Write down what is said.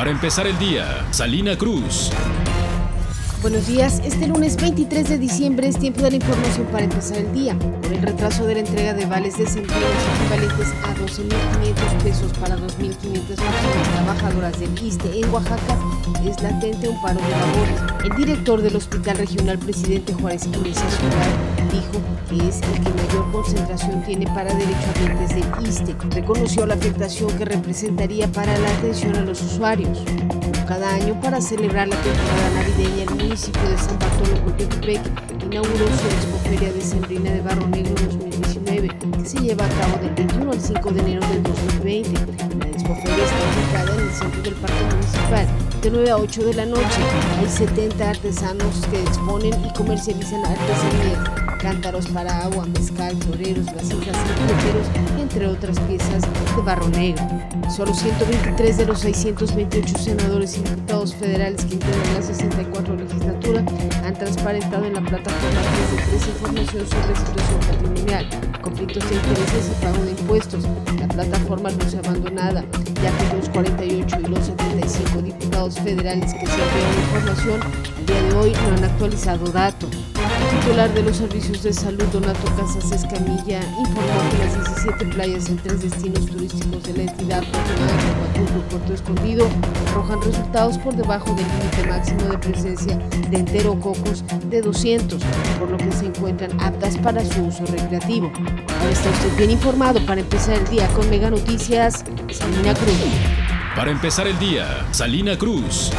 Para empezar el día, Salina Cruz. Buenos días, este lunes 23 de diciembre es tiempo de la información para empezar el día. Por el retraso de la entrega de vales de desempleo equivalentes a 12.500 pesos para 2.500 personas trabajadoras del ISTE en Oaxaca, es latente un paro de labores. El director del Hospital Regional Presidente Juárez Iglesias dijo que es el que mayor concentración tiene para derechohabientes del ISTE. Reconoció la afectación que representaría para la atención a los usuarios cada año para celebrar la temporada navideña, el municipio de San Bartolo Coyotepec inauguró su expoferia de Sembrina de Barro Negro 2019, que se lleva a cabo del 21 al 5 de enero del 2020. La expoferia está centro del Parque Municipal de 9 a 8 de la noche. Hay 70 artesanos que exponen y comercializan artesanías cántaros para agua, mezcal, floreros, vasijas y entre otras piezas de barro negro. Solo 123 de los 628 senadores y diputados federales que integran la 64 legislatura han transparentado en la plataforma 3 información sobre situación patrimonial, conflictos de intereses y pago de impuestos. La plataforma no se ha abandonada, ya que los 48 y los 75 diputados federales que se enviaron información al día de hoy no han actualizado datos. El titular de los servicios de salud, Donato Casas Escamilla, informó que las 17 playas en tres destinos turísticos de la entidad, Puerto Puerto Escondido, arrojan resultados por debajo del límite máximo de presencia de enterococos de 200, por lo que se encuentran aptas para su uso recreativo. Ahora está usted bien informado para empezar el día con Mega Noticias, Salina Cruz. Para empezar el día, Salina Cruz.